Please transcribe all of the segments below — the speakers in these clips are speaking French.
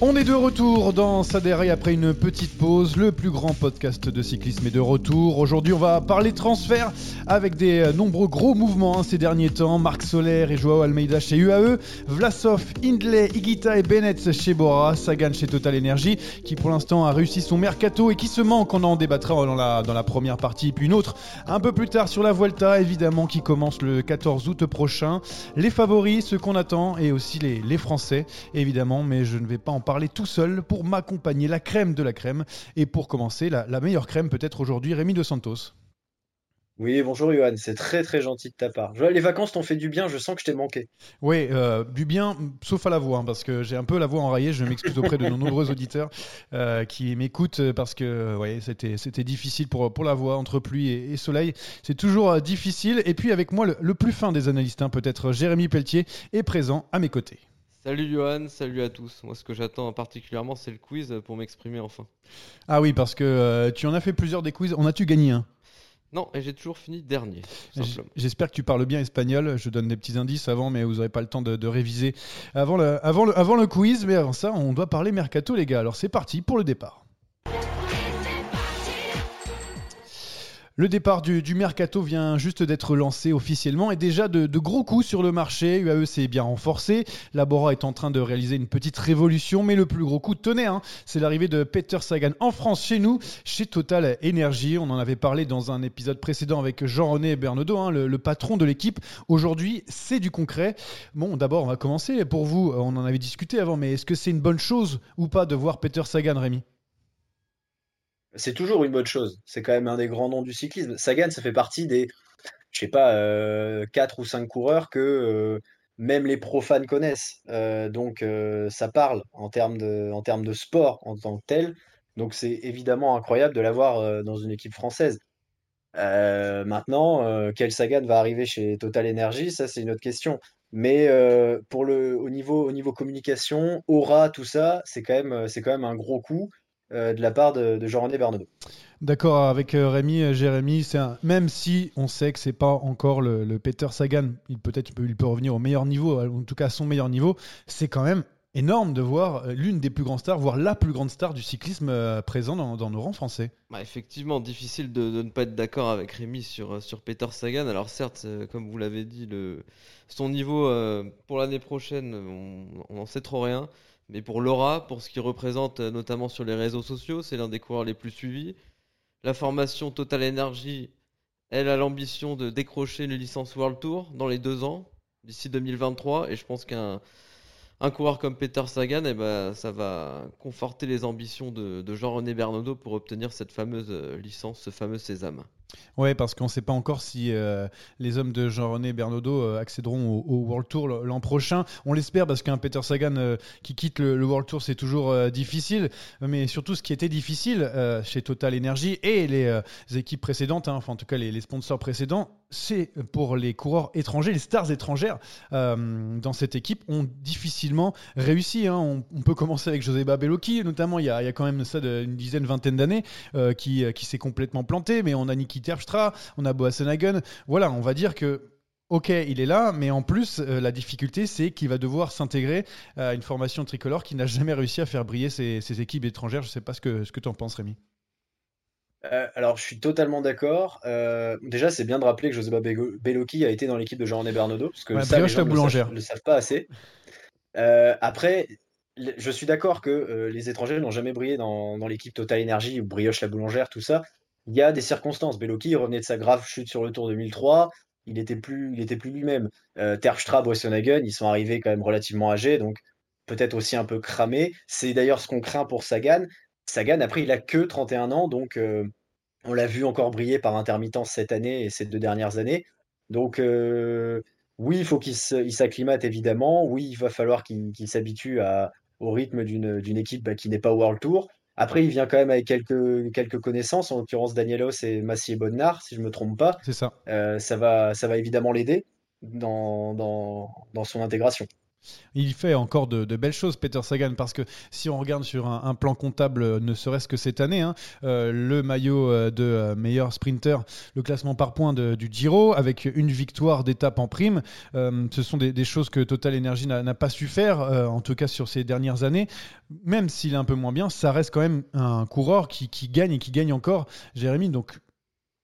On est de retour dans Saderi après une petite pause. Le plus grand podcast de cyclisme est de retour. Aujourd'hui, on va parler transfert avec des euh, nombreux gros mouvements hein, ces derniers temps. Marc Soler et Joao Almeida chez UAE, Vlasov, Hindley, Igita et Bennett chez Bora, Sagan chez Total Energy qui pour l'instant a réussi son mercato et qui se manque. On en débattra dans la, première partie. Puis une autre un peu plus tard sur la Vuelta, évidemment, qui commence le 14 août prochain. Les favoris, ceux qu'on attend et aussi les, les Français, évidemment, mais je ne vais pas en parler tout seul pour m'accompagner, la crème de la crème. Et pour commencer, la, la meilleure crème peut-être aujourd'hui, Rémi De Santos. Oui, bonjour Johan, c'est très très gentil de ta part. Les vacances t'ont fait du bien, je sens que je t'ai manqué. Oui, euh, du bien, sauf à la voix, hein, parce que j'ai un peu la voix enrayée. Je m'excuse auprès de nos nombreux auditeurs euh, qui m'écoutent parce que ouais, c'était, c'était difficile pour, pour la voix entre pluie et, et soleil. C'est toujours euh, difficile. Et puis avec moi, le, le plus fin des analystes, hein, peut-être Jérémy Pelletier, est présent à mes côtés. Salut Johan, salut à tous. Moi, ce que j'attends particulièrement, c'est le quiz pour m'exprimer enfin. Ah oui, parce que euh, tu en as fait plusieurs des quiz. En as-tu gagné un Non, et j'ai toujours fini dernier. J'espère que tu parles bien espagnol. Je donne des petits indices avant, mais vous n'aurez pas le temps de, de réviser avant le, avant, le, avant le quiz. Mais avant ça, on doit parler mercato, les gars. Alors c'est parti pour le départ. Le départ du, mercato vient juste d'être lancé officiellement et déjà de, gros coups sur le marché. UAE s'est bien renforcé. Labora est en train de réaliser une petite révolution, mais le plus gros coup, tenez, hein, c'est l'arrivée de Peter Sagan en France chez nous, chez Total Energy. On en avait parlé dans un épisode précédent avec Jean-René Bernaudot, hein, le, le patron de l'équipe. Aujourd'hui, c'est du concret. Bon, d'abord, on va commencer. Pour vous, on en avait discuté avant, mais est-ce que c'est une bonne chose ou pas de voir Peter Sagan, Rémi? C'est toujours une bonne chose. C'est quand même un des grands noms du cyclisme. Sagan, ça fait partie des, je sais pas, euh, 4 ou 5 coureurs que euh, même les profanes connaissent. Euh, donc euh, ça parle en termes de, en termes de sport en tant que tel. Donc c'est évidemment incroyable de l'avoir dans une équipe française. Maintenant, quel Sagan va arriver chez Total Energy, ça c'est une autre question. Mais pour le, au niveau, au niveau communication, aura, tout ça, c'est quand quand même un gros coup de la part de, de Jean-René Bernaudot. D'accord avec euh, Rémi, euh, Jérémy, c'est un- même si on sait que c'est pas encore le, le Peter Sagan, il peut-être il peut, il peut revenir au meilleur niveau, euh, en tout cas à son meilleur niveau, c'est quand même énorme de voir euh, l'une des plus grandes stars, voire la plus grande star du cyclisme euh, présent dans, dans nos rangs français. Bah, effectivement, difficile de, de ne pas être d'accord avec Rémi sur, euh, sur Peter Sagan. Alors certes, euh, comme vous l'avez dit, le, son niveau euh, pour l'année prochaine, on on n'en sait trop rien. Mais pour Laura, pour ce qu'il représente euh, notamment sur les réseaux sociaux, c'est l'un des coureurs les plus suivis. La formation Total Energy, elle a l'ambition de décrocher une licence World Tour dans les deux ans, d'ici 2023. Et je pense qu'un un coureur comme Peter Sagan, eh ben, ça va conforter les ambitions de, de Jean-René Bernaudot pour obtenir cette fameuse euh, licence, ce fameux sésame. Ouais, parce qu'on ne sait pas encore si euh, les hommes de Jean-René Bernaudot euh, accéderont au, World Tour l'an prochain. On l'espère parce qu'un Peter Sagan euh, qui quitte le, World Tour, c'est toujours difficile. Mais surtout, ce qui était difficile chez Total Energy et les, équipes précédentes, hein, enfin en tout cas les, sponsors précédents, c'est pour les coureurs étrangers, les stars étrangères dans cette équipe ont difficilement réussi. hein. On, peut commencer avec Joseba Bellocchi, notamment il y a, quand même ça de- une dizaine, vingtaine d'années, qui, qui s'est complètement planté. Mais on a Niki Terpstra, on a Boassenhagen. Voilà, on va dire que Ok, il est là, mais en plus, euh, la difficulté, c'est qu'il va devoir s'intégrer à une formation tricolore qui n'a jamais réussi à faire briller ses, ses équipes étrangères. Je ne sais pas ce que, ce que tu en penses, Rémi. Euh, alors, je suis totalement d'accord. Euh, déjà, c'est bien de rappeler que Joseba Bellocchi a été dans l'équipe de Jean-René Bernaudot, parce que Ouais, ça, les gens ne le boulangère. savent, ne le savent pas assez. Après, je suis d'accord que les étrangers n'ont jamais brillé dans, dans l'équipe Total Energy ou Brioche la boulangère, tout ça. Il y a des circonstances. Bellocchi revenait de sa grave chute sur le Tour 2003. Il était plus, il était plus lui-même. Euh, Terpstra, Boassenhagen, ils sont arrivés quand même relativement âgés, donc peut-être aussi un peu cramés. C'est d'ailleurs ce qu'on craint pour Sagan. Sagan, après, il a que 31 ans, donc on l'a vu encore briller par intermittence cette année et ces deux dernières années. Donc, oui, il faut qu'il s'acclimate évidemment. Oui, il va falloir qu'il s'habitue au rythme d'une équipe bah, qui n'est pas World Tour. Après, il vient quand même avec quelques, quelques connaissances, en l'occurrence Danielos et Massier Bonnard, si je ne me trompe pas. C'est ça. ça, va, ça va évidemment l'aider dans, dans son intégration. Il fait encore de, belles choses, Peter Sagan, parce que si on regarde sur un, plan comptable, euh, ne serait-ce que cette année, hein, euh, le maillot euh, de meilleur sprinter, le classement par points du Giro, avec une victoire d'étape en prime, ce sont des, choses que Total Energy n'a pas su faire, en tout cas sur ces dernières années. Même s'il est un peu moins bien, ça reste quand même un coureur qui, gagne et qui gagne encore, Jérémy. Donc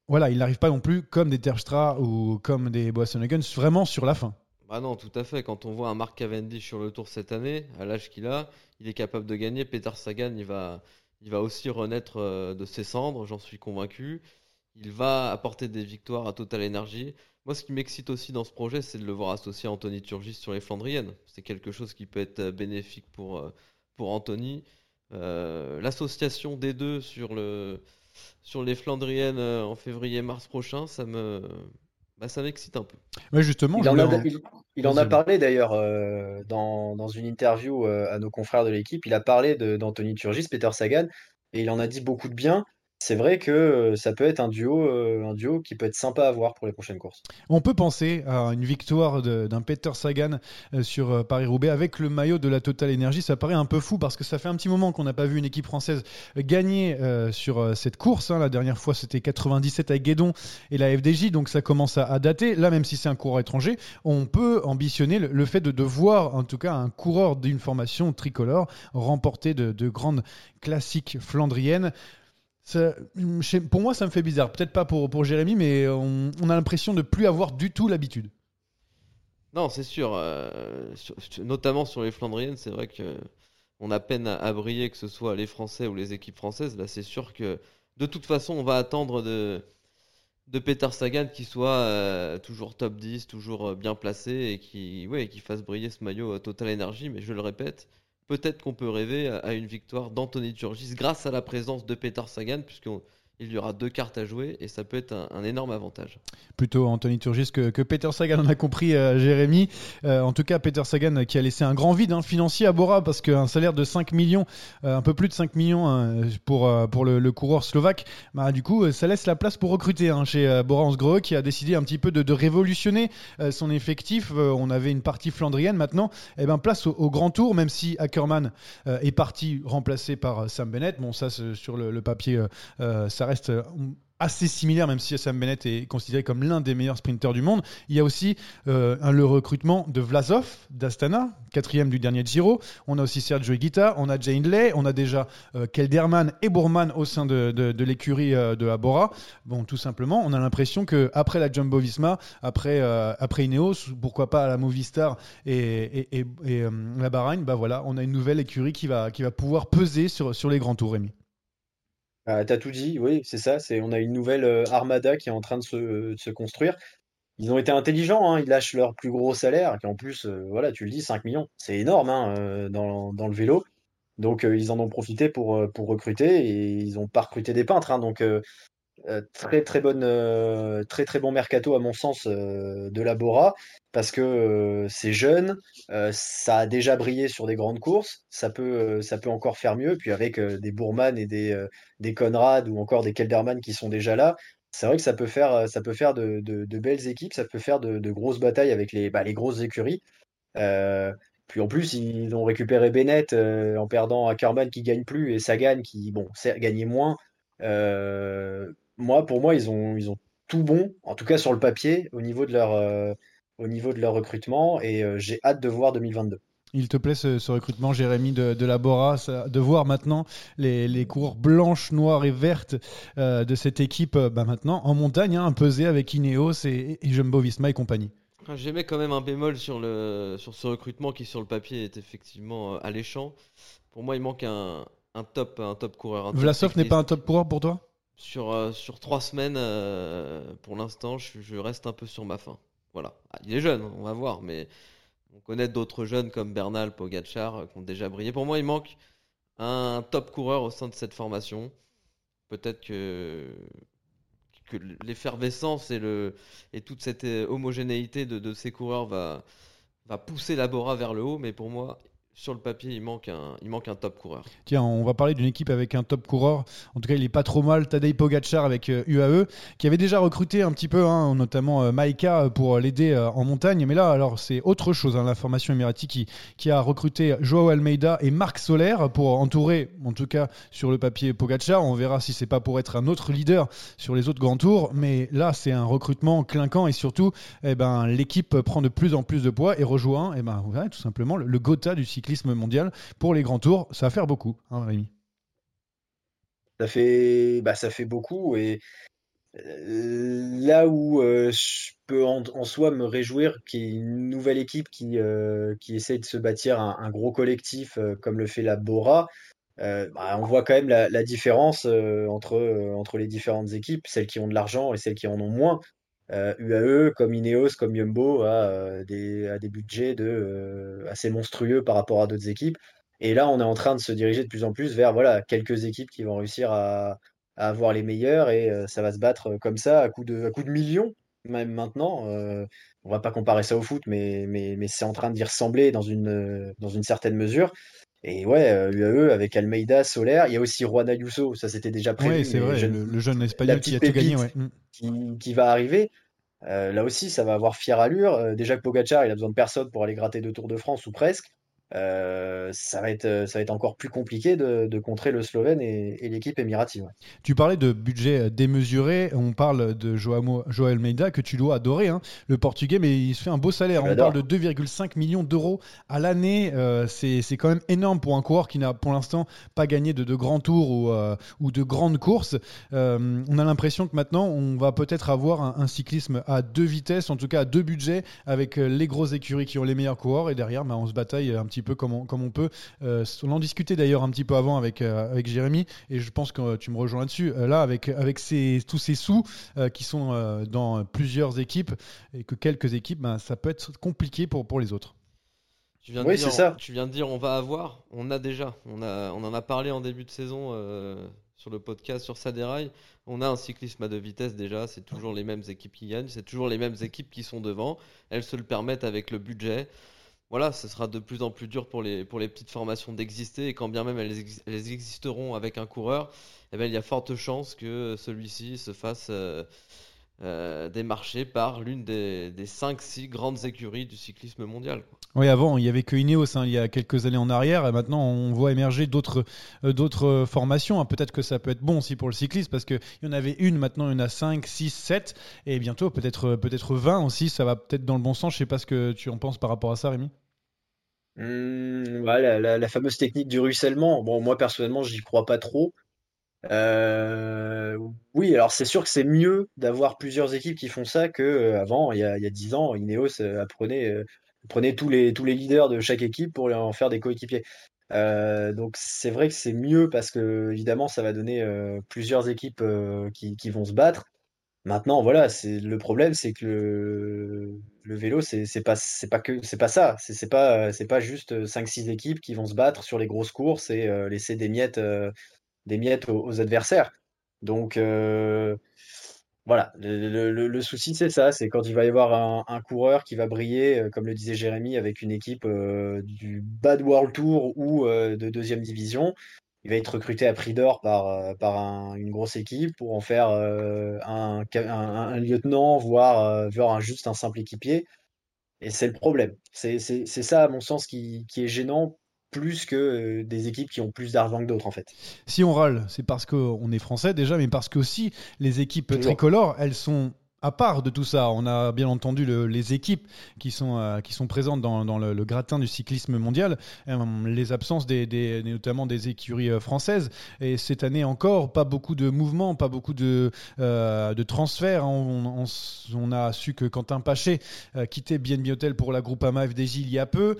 voilà, il n'arrive pas non plus comme des Terpstra ou comme des Boasson vraiment sur la fin. Bah non, tout à fait. Quand on voit un Mark Cavendish sur le tour cette année, à l'âge qu'il a, il est capable de gagner. Peter Sagan, il va, il va aussi renaître euh, de ses cendres, j'en suis convaincu. Il va apporter des victoires à Total Energy. Moi, ce qui m'excite aussi dans ce projet, c'est de le voir associé à Anthony Turgis sur les Flandriennes. C'est quelque chose qui peut être euh, bénéfique pour, euh, pour Anthony. L'association des deux sur, le, sur les Flandriennes en février-mars prochain, ça me, bah, ça m'excite un peu. Justement, il, en a, il, en a, parlé d'ailleurs euh, dans, dans, une interview euh, à nos confrères de l'équipe. Il a parlé d'Anthony Turgis, Peter Sagan, et il en a dit beaucoup de bien c'est vrai que euh, ça peut être un duo, euh, un duo qui peut être sympa à voir pour les prochaines courses. On peut penser à une victoire d'un Peter Sagan euh, sur Paris-Roubaix avec le maillot de la Total Energy. Ça paraît un peu fou parce que ça fait un petit moment qu'on n'a pas vu une équipe française gagner sur cette course. Hein. La dernière fois, c'était 97 avec Guédon et la FDJ, donc ça commence à, dater. Là, même si c'est un coureur étranger, on peut ambitionner le, fait de, voir, en tout cas, un coureur d'une formation tricolore remporter de grandes classiques flandriennes pour moi, ça me fait bizarre. Peut-être pas pour, pour Jérémy, mais on, a l'impression de plus avoir du tout l'habitude. Non, c'est sûr. Euh, notamment sur les Flandriennes, c'est vrai que on a peine à, briller, que ce soit les Français ou les équipes françaises. Là, c'est sûr que de toute façon, on va attendre de, de Peter Sagan qui soit euh, toujours top 10, toujours euh, bien placé et qui, qui fasse briller ce maillot Total Energy. Mais je le répète, peut-être qu'on peut rêver à une victoire d'Anthony Turgis grâce à la présence de Peter Sagan, puisqu'on il y aura deux cartes à jouer et ça peut être un, énorme avantage. Plutôt Anthony Turgis que, Peter Sagan, on a compris euh, Jérémy. Euh, en tout cas, Peter Sagan qui a laissé un grand vide hein, financier à Bora parce qu'un salaire de 5 millions, euh, un peu plus de 5 millions hein, pour, pour le, coureur slovaque, bah, du coup, ça laisse la place pour recruter hein, chez Bora Hansgrohe qui a décidé un petit peu de, révolutionner son effectif. on avait une partie flandrienne maintenant, eh ben, place au, grand tour, même si Ackermann est parti remplacé par Sam Bennett. Bon, ça, sur le, le papier, ça reste euh, assez similaire, même si Sam Bennett est considéré comme l'un des meilleurs sprinteurs du monde. Il y a aussi euh, le recrutement de Vlasov d'Astana, quatrième du dernier Giro. On a aussi Sergio Higuita, on a Jane Lay, on a déjà euh, Kelderman et Bourman au sein de, l'écurie de Abora. Bon, tout simplement, on a l'impression que après la Jumbo Visma, après, après Ineos, pourquoi pas la Movistar et, et, la Bahreïn, bah voilà, on a une nouvelle écurie qui va, qui va pouvoir peser sur, sur les grands tours, Rémi. Ah, t'as tout dit, oui, c'est ça. C'est, on a une nouvelle armada qui est en train de se, construire. Ils ont été intelligents, hein, ils lâchent leur plus gros salaire, qui en plus, voilà, tu le dis, 5 millions, c'est énorme hein, dans, le vélo. Donc ils en ont profité pour, pour recruter et ils n'ont pas recruté des peintres. Hein, donc euh, très très bonne euh, très très bon mercato à mon sens euh, de Labora parce que c'est jeune, ça a déjà brillé sur des grandes courses, ça peut ça peut encore faire mieux. Puis avec des Bourman et des des Conrad ou encore des Kelderman qui sont déjà là, c'est vrai que ça peut faire ça peut faire de, de, belles équipes, ça peut faire de, grosses batailles avec les bah, les grosses écuries. puis en plus, ils ont récupéré Bennett en perdant Ackerman qui gagne plus et Sagan qui, bon, gagnait moins. Euh, moi, pour moi, ils ont, ils ont tout bon, en tout cas sur le papier, au niveau de leur, euh, au niveau de leur recrutement, et euh, j'ai hâte de voir 2022. Il te plaît ce, recrutement, Jérémy, de, de la de voir maintenant les, les cours blanches, noires et vertes euh, de cette équipe bah, maintenant en montagne, hein, pesée avec Ineos et, Jumbo Visma et compagnie. J'aimais quand même un bémol sur, le, sur ce recrutement qui, sur le papier, est effectivement alléchant. Pour moi, il manque un, un top, un top coureur. Vlasov n'est pas un top coureur pour toi? Sur, euh, sur trois semaines, euh, pour l'instant, je, reste un peu sur ma faim. Voilà. Ah, il est jeune, on va voir, mais on connaît d'autres jeunes comme Bernal, Pogachar, euh, qui ont déjà brillé. Pour moi, il manque un top coureur au sein de cette formation. Peut-être que, l'effervescence et, toute cette homogénéité de, ces coureurs va, pousser la Bora vers le haut, mais pour moi, sur le papier, il manque un, top coureur. Tiens, on va parler d'une équipe avec un top coureur. En tout cas, il est pas trop mal. Tadej Pogacar avec UAE, euh, qui avait déjà recruté un petit peu, hein, notamment euh, Maika pour l'aider euh, en montagne. Mais là, alors c'est autre chose. Hein, la formation qui, a recruté Joao Almeida et Marc Soler pour entourer, en tout cas sur le papier, Pogacar. On verra si c'est pas pour être un autre leader sur les autres grands tours. Mais là, c'est un recrutement clinquant et surtout, eh ben, l'équipe prend de plus en plus de poids et rejoint, eh ben, tout simplement le, le Gotha du cycle mondial pour les grands tours. Ça va faire beaucoup, hein, Rémi. Ça fait, bah, ça fait beaucoup et euh, là où euh, je peux en, soi me réjouir qu'il y ait une nouvelle équipe qui, euh, qui essaye de se bâtir un, gros collectif comme le fait la Bora, bah, on voit quand même la, la différence entre, entre les différentes équipes, celles qui ont de l'argent et celles qui en ont moins. UAE, euh, comme Ineos, comme Yumbo, a, euh, des, des budgets de, euh, assez monstrueux par rapport à d'autres équipes. Et là, on est en train de se diriger de plus en plus vers voilà, quelques équipes qui vont réussir à, avoir les meilleurs et ça va se battre comme ça à coup de, à coup de millions, même maintenant. on va pas comparer ça au foot, mais, mais, mais c'est en train d'y ressembler dans une, dans une certaine mesure. Et ouais, UAE avec Almeida, Solaire, il y a aussi Juan Ayuso, ça c'était déjà prévu. Oui, c'est vrai, le, jeune espagnol qui a tout gagné. Ouais. Qui, qui, va arriver. Euh, là aussi, ça va avoir fière allure. Euh, déjà que Pogacar, il a besoin de personne pour aller gratter deux Tours de France ou presque. Euh, ça, va être, euh, ça va être encore plus compliqué de, de contrer le Slovène et, et l'équipe émirative. Tu parlais de budget euh, démesuré, on parle de Joao Almeida que tu dois adorer, hein, le portugais, mais il se fait un beau salaire. On parle de 2,5 millions d'euros à l'année. Euh, c'est quand même énorme pour un coureur qui n'a pour l'instant pas gagné de, de, grands tours ou, euh, ou de grandes courses. On a l'impression que maintenant, on va peut-être avoir un, un, cyclisme à deux vitesses, en tout cas à deux budgets, avec les grosses écuries qui ont les meilleurs coureurs, et derrière, bah, on se bataille un petit peu comme on, comme on peut. Euh, on en discutait d'ailleurs un petit peu avant avec, euh, avec Jérémy, et je pense que tu me rejoins là-dessus. Euh, là, avec, avec ces, tous ces sous qui sont dans plusieurs équipes, et que quelques équipes, ben, ça peut être compliqué pour, pour les autres. Tu viens, de dire, ça. tu viens de dire on va avoir, on a déjà, on, a, on en a parlé en début de saison sur le podcast sur Saderail. On a un cyclisme à deux vitesses déjà, c'est toujours les mêmes équipes qui gagnent, c'est toujours les mêmes équipes qui sont devant. Elles se le permettent avec le budget voilà, ce sera de plus en plus dur pour les, petites formations d'exister. Et quand bien même elles, elles existeront avec un coureur, eh bien, il y a forte chance que celui-ci se fasse euh, euh, démarcher par l'une des, des 5-6 grandes écuries du cyclisme mondial. Oui, avant, il n'y avait que Ineos hein, il y a quelques années en arrière, et maintenant on voit émerger d'autres euh, d'autres formations. Hein. Peut-être que ça peut être bon aussi pour le cyclisme, parce qu'il y en avait une, maintenant il y en a 5, 6, 7, et bientôt peut-être peut-être 20 aussi, ça va peut-être dans le bon sens. Je ne sais pas ce que tu en penses par rapport à ça, Rémi Mmh, la, fameuse technique du ruissellement. Bon, moi personnellement, j'y crois pas trop. Euh, oui, alors c'est sûr que c'est mieux d'avoir plusieurs équipes qui font ça que euh, avant, il y a, il y a 10 ans, Ineos euh, apprenait, tous les, leaders de chaque équipe pour en faire des coéquipiers. donc c'est vrai que c'est mieux parce que évidemment ça va donner plusieurs équipes qui, vont se battre. Maintenant, voilà, le problème, c'est que le, vélo, c'est pas pas que c'est pas ça. C'est pas c'est pas juste 5-6 équipes qui vont se battre sur les grosses courses et laisser des miettes des miettes aux, adversaires. Donc euh, voilà, le, souci c'est ça, c'est quand il va y avoir un, coureur qui va briller, comme le disait Jérémy, avec une équipe du Bad World Tour ou de deuxième division il va être recruté à prix d'or par, euh, par une grosse équipe pour en faire euh, un, lieutenant, voire, euh, voire juste un simple équipier. Et c'est le problème. C'est ça, à mon sens, qui, qui est gênant plus que des équipes qui ont plus d'argent que d'autres en fait. Si on râle, c'est parce qu'on est français déjà, mais parce que aussi les équipes tricolores, elles sont à part de tout ça, on a bien entendu les équipes qui sont, euh, qui sont présentes dans, le, gratin du cyclisme mondial, euh, les absences des, notamment des écuries euh, françaises. Et cette année encore, pas beaucoup de mouvements, pas beaucoup de, de transferts. On, a su que Quentin Paché quittait BNB Hotel pour la Groupama FDJ il y a peu.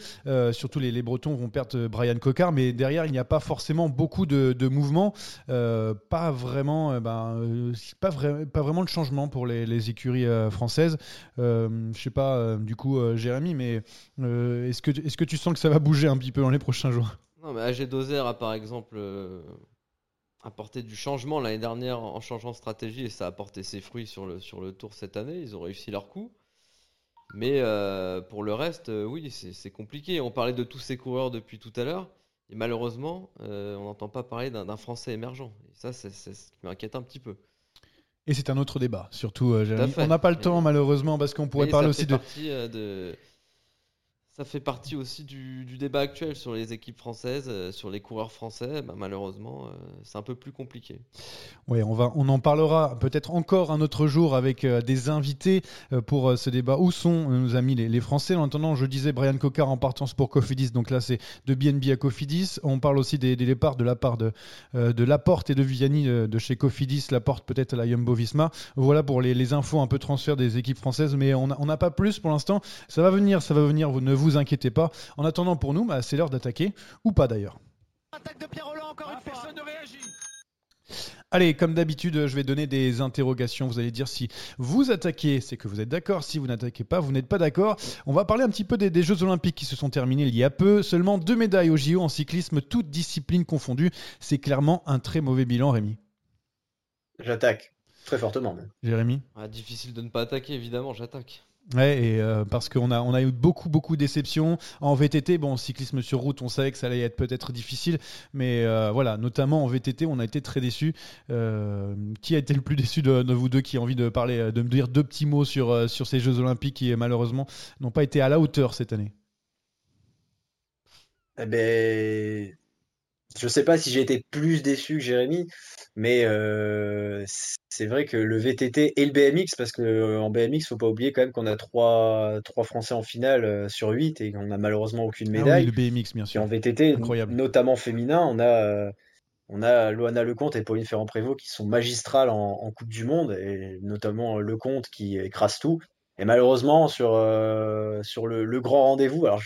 surtout les, Bretons vont perdre Brian Cocard, mais derrière, il n'y a pas forcément beaucoup de, mouvements. pas, vraiment, ben, pas vraiment de changement pour les, les écurie euh, française. Euh, je sais pas, euh, du coup, Jérémy, mais est-ce que, est que tu sens que ça va bouger un petit peu dans les prochains jours? Non, mais AG Dozer a par exemple apporté du changement l'année dernière en changeant de stratégie et ça a apporté ses fruits sur le, sur le tour cette année. Ils ont réussi leur coup. Mais pour le reste, oui, c'est compliqué. On parlait de tous ces coureurs depuis tout à l'heure. Et malheureusement, on n'entend pas parler d'un Français émergent. Et ça, c'est ce qui m'inquiète un petit peu. Et c'est un autre débat, surtout, euh. On n'a pas le temps, malheureusement, parce qu'on pourrait Mais parler ça aussi fait de. partie, euh, de. Ça fait partie aussi du, débat actuel sur les équipes françaises, euh, sur les coureurs français. Bah, malheureusement, euh, c'est un peu plus compliqué. Oui, on, on en parlera peut-être encore un autre jour avec euh, des invités pour ce débat. Où sont nos amis les, Français? En attendant, je disais Brian Cocard en partance pour Cofidis. Donc là, c'est de BNB à Cofidis. On parle aussi des, départs de la part de, Laporte et de Vianney de chez Cofidis. Laporte peut-être à la Jumbo Visma. Voilà pour les, les infos un peu transfert des équipes françaises. Mais on n'a pas plus pour l'instant. Ça va venir, ça va venir. Vous ne vous inquiétez pas. En attendant, pour nous, bah, c'est l'heure d'attaquer. Ou pas d'ailleurs. Attaque de Pierre Roland encore une fois. Personne ne réagit. Allez, comme d'habitude, je vais donner des interrogations. Vous allez dire si vous attaquez, c'est que vous êtes d'accord. Si vous n'attaquez pas, vous n'êtes pas d'accord. On va parler un petit peu des, des Jeux Olympiques qui se sont terminés il y a peu. Seulement deux médailles au JO en cyclisme, toutes disciplines confondues. C'est clairement un très mauvais bilan, Rémi. J'attaque. Très fortement même. Jérémy Ah, difficile de ne pas attaquer, évidemment, j'attaque. Ouais, et euh, parce qu'on a, on a eu beaucoup, beaucoup de déceptions. En VTT, bon, cyclisme sur route, on savait que ça allait être peut-être difficile, mais euh, voilà, notamment en VTT, on a été très déçus. Euh, qui a été le plus déçu de, de vous deux qui a envie de parler, de me dire deux petits mots sur, sur ces Jeux Olympiques qui, malheureusement, n'ont pas été à la hauteur cette année? Eh ben, je sais pas si j'ai été plus déçu que Jérémy, mais euh, c'est vrai que le VTT et le BMX, parce que euh, en BMX, faut pas oublier quand même qu'on a trois, trois Français en finale sur 8 et qu'on a malheureusement aucune Ah médaille. oui, le BMX, bien Puis en sûr. VTT, Incroyable. notamment féminin, on a, on a Loana Lecomte et Pauline Ferrand-Prévot qui sont magistrales en, en Coupe du Monde, et notamment Lecomte qui écrase tout. Et malheureusement, sur, euh, sur le, le grand rendez-vous, alors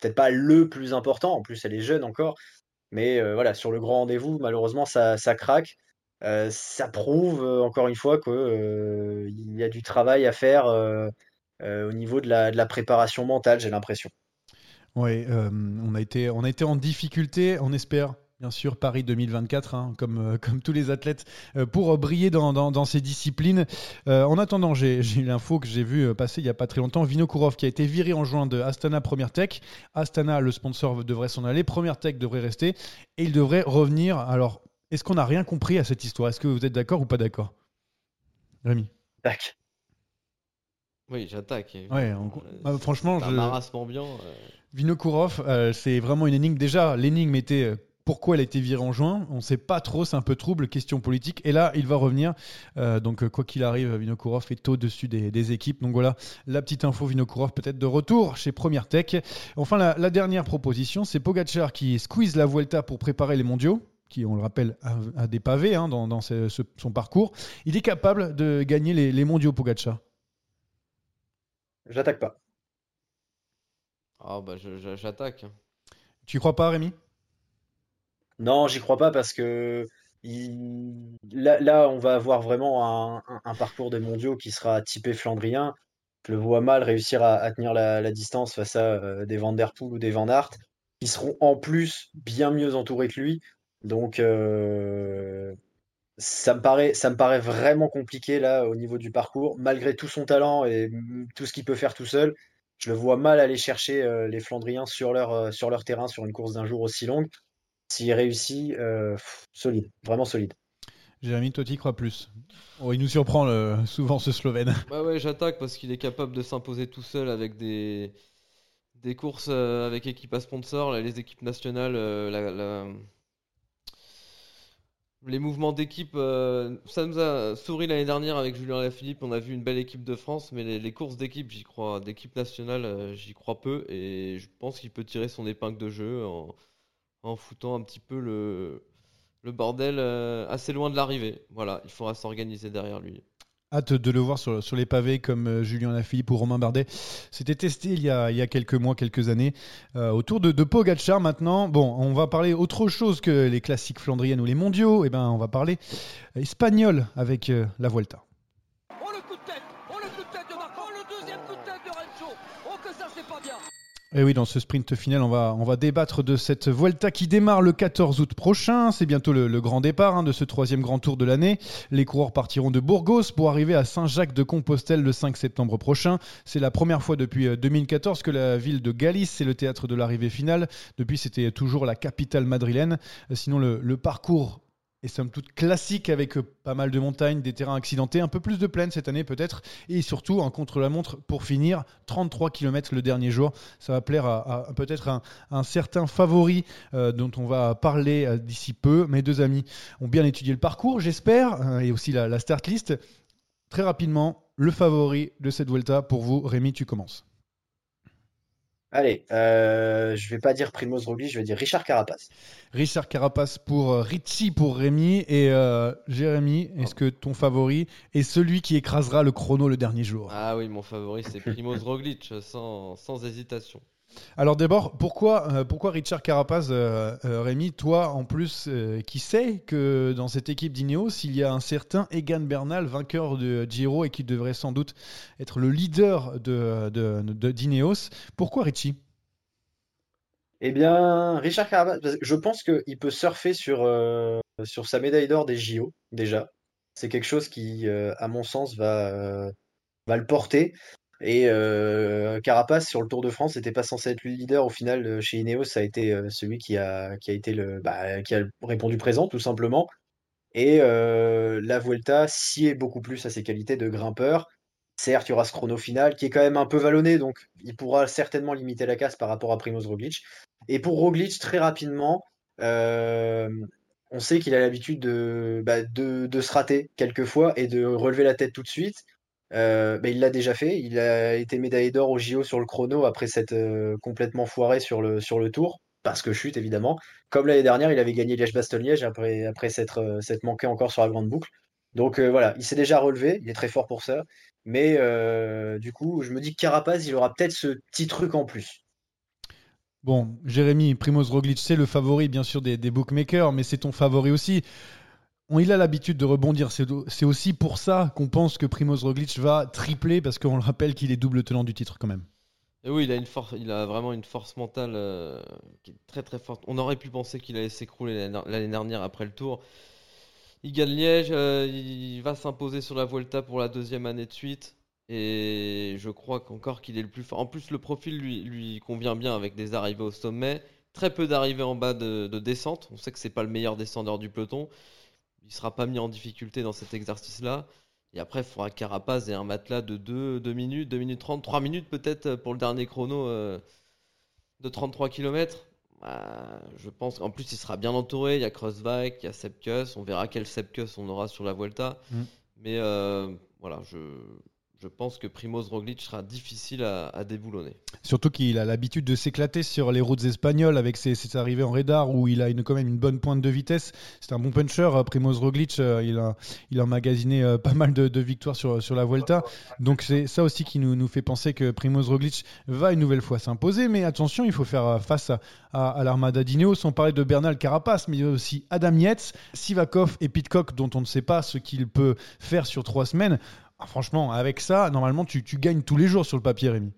peut-être pas le plus important, en plus elle est jeune encore, mais euh, voilà, sur le grand rendez-vous, malheureusement, ça, ça craque. Euh, ça prouve euh, encore une fois que euh, il y a du travail à faire au niveau de la, préparation mentale, j'ai l'impression. Oui, on, on a été en difficulté, on espère. Bien sûr, Paris 2024, hein, comme, euh, comme tous les athlètes, euh, pour euh, briller dans, dans, dans ces disciplines. Euh, en attendant, j'ai j'ai eu l'info que j'ai vu passer il n'y a pas très longtemps. Vinokourov qui a été viré en juin de Astana Première Tech. Astana, le sponsor, devrait s'en aller. Première Tech devrait rester. Et il devrait revenir. Alors, est-ce qu'on n'a rien compris à cette histoire? Est-ce que vous êtes d'accord ou pas d'accord? Rémi? Tac. Oui, j'attaque. Ouais, on- Euh, ah, franchement, c'est un je... marasme ambiant. euh, Vinokourov, euh, c'est vraiment une énigme. Déjà, l'énigme était euh, pourquoi elle a été virée en juin. On ne sait pas trop, c'est un peu trouble, question politique. Et là, il va revenir. Euh, donc, quoi qu'il arrive, Vinokourov est au-dessus des, des équipes. Donc voilà, la petite info Vinokourov peut-être de retour chez Première Tech. Enfin, la, la dernière proposition, c'est Pogacar qui squeeze la Vuelta pour préparer les mondiaux qui, on le rappelle, a, a des pavés hein, dans, dans ce- ce- son parcours. Il est capable de gagner les, les mondiaux, Pogacar. J'attaque pas. Ah, bah, je- je- j'attaque. Tu crois pas, Rémi? Non, j'y crois pas parce que là, on va avoir vraiment un, parcours des mondiaux qui sera typé flandrien. Je le vois mal réussir à, tenir la, distance face à euh, des Van Der Poel ou des Van Aert, qui seront en plus bien mieux entourés que lui. Donc, euh, ça me paraît, vraiment compliqué là au niveau du parcours, malgré tout son talent et tout ce qu'il peut faire tout seul. Je le vois mal aller chercher euh, les Flandriens sur leur terrain sur une course d'un jour aussi longue. S'il réussit, euh, pff, solide, vraiment solide. Jérémy, toi, tu y crois plus? Oh, Il nous surprend le- souvent ce Slovène. Bah ouais, j'attaque parce qu'il est capable de s'imposer tout seul avec des, des courses euh, avec équipe à sponsor, les équipes nationales, euh, la- la- les mouvements d'équipe. ça nous a souri l'année dernière avec Julien Lafilippe, on a vu une belle équipe de France, mais les, les courses d'équipe, j'y crois, d'équipe nationale, j'y crois peu et je pense qu'il peut tirer son épingle de jeu en, en foutant un petit peu le, bordel euh, assez loin de l'arrivée. Voilà, il faudra s'organiser derrière lui. Hâte de le voir sur, les pavés comme euh, Julien Lafilippe ou Romain Bardet. C'était testé il y, a, quelques mois, quelques années. Euh, autour de, de Pogacar maintenant, bon, on va parler autre chose que les classiques flandriennes ou les mondiaux. Eh ben, on va parler espagnol avec la Vuelta. Et oui, dans ce sprint final, on va, on va débattre de cette Vuelta qui démarre le 14 août prochain. C'est bientôt le, grand départ hein, de ce troisième grand tour de l'année. Les coureurs partiront de Burgos pour arriver à Saint-Jacques-de-Compostelle le 5 septembre prochain. C'est la première fois depuis 2014 euh, que la ville de Galice est le théâtre de l'arrivée finale. Depuis, c'était toujours la capitale madrilène. Sinon, le, le parcours et somme toute classique avec euh, pas mal de montagnes, des terrains accidentés, un peu plus de plaines cette année peut-être, et surtout un contre-la-montre pour finir, 33 km le dernier jour. Ça va plaire à, peut-être un, certain favori euh, dont on va parler euh, d'ici peu. Mes deux amis ont bien étudié le parcours, j'espère, et aussi la, la start list. Très rapidement, le favori de cette Vuelta pour vous, Rémi, tu commences. Allez, euh, je vais pas dire Primoz Roglic, je vais dire Richard Carapace. Richard Carapace pour euh, Richie pour Rémi et euh, Jérémy. Est-ce que ton favori est celui qui écrasera le chrono le dernier jour? Ah oui, mon favori c'est Primoz Roglic sans, sans hésitation. Alors d'abord, pourquoi, euh, pourquoi Richard Carapaz, euh, euh, Rémi, toi en plus, qui sait que dans cette équipe d'Ineos, il y a un certain Egan Bernal, vainqueur de Giro et qui devrait sans doute être le leader de, d'Ineos. Pourquoi Richie? Eh bien, Richard Carapaz, je pense qu'il peut surfer sur, sa médaille d'or des JO, déjà. C'est quelque chose qui, à mon sens, va le porter. Et euh, Carapace sur le Tour de France n'était pas censé être le leader au final euh, chez Ineos, ça a été euh, celui qui a, été le bah, qui a répondu présent tout simplement. Et la Vuelta sied beaucoup plus à ses qualités de grimpeur. Certes, il y aura ce chrono final qui est quand même un peu vallonné, donc il pourra certainement limiter la casse par rapport à Primoz Roglic. Et pour Roglic, très rapidement, on sait qu'il a l'habitude de, bah, de, de, se rater quelquefois et de relever la tête tout de suite. Euh, bah, il l'a déjà fait. Il a été médaillé d'or au JO sur le chrono après s'être euh, complètement foiré sur le, sur le tour, parce que chute évidemment. Comme l'année dernière, il avait gagné Liège-Bastogne-Liège après, après s'être euh, manqué encore sur la grande boucle. Donc voilà, il s'est déjà relevé, il est très fort pour ça. Mais du coup, je me dis que Carapaz, il aura peut-être ce petit truc en plus. Bon, Jérémy, Primoz Roglic, c'est le favori bien sûr des bookmakers, mais c'est ton favori aussi il a l'habitude de rebondir. C'est aussi pour ça qu'on pense que Primoz Roglic va tripler, parce qu'on le rappelle qu'il est double tenant du titre quand même. Oui, il a, une force, il a vraiment une force mentale euh, qui est très très forte. On aurait pu penser qu'il allait s'écrouler l'année dernière après le tour. Il gagne Liège, euh, il va s'imposer sur la Vuelta pour la deuxième année de suite. Et je crois qu'encore qu'il est le plus fort. En plus, le profil lui, lui convient bien avec des arrivées au sommet, très peu d'arrivées en bas de, de descente. On sait que c'est pas le meilleur descendeur du peloton il sera pas mis en difficulté dans cet exercice-là. Et après, il faudra Carapace et un matelas de 2, 2 minutes, 2 minutes 30, 3 minutes peut-être pour le dernier chrono euh, de 33 km. Bah, je pense qu'en plus, il sera bien entouré. Il y a Crossbike, il y a Sepkus. On verra quel Sepkus on aura sur la Vuelta. Mm. Mais euh, voilà, je, je pense que Primoz Roglic sera difficile à, déboulonner. Surtout qu'il a l'habitude de s'éclater sur les routes espagnoles avec ses, arrivées en radar où il a quand même une bonne pointe de vitesse. C'est un bon puncher, euh, Primoz Roglic. Euh, il a, emmagasiné euh, pas mal de, victoires sur, la Vuelta. Donc c'est ça aussi qui nous, fait penser que Primoz Roglic va une nouvelle fois s'imposer. Mais attention, il faut faire face à, à, l'armada d'Ineos. On parlait de Bernal Carapace, mais il y a aussi Adam Yates, Sivakov et Pitcock dont on ne sait pas ce qu'il peut faire sur trois semaines. Ah, franchement, avec ça, normalement, tu, gagnes tous les jours sur le papier, Rémi.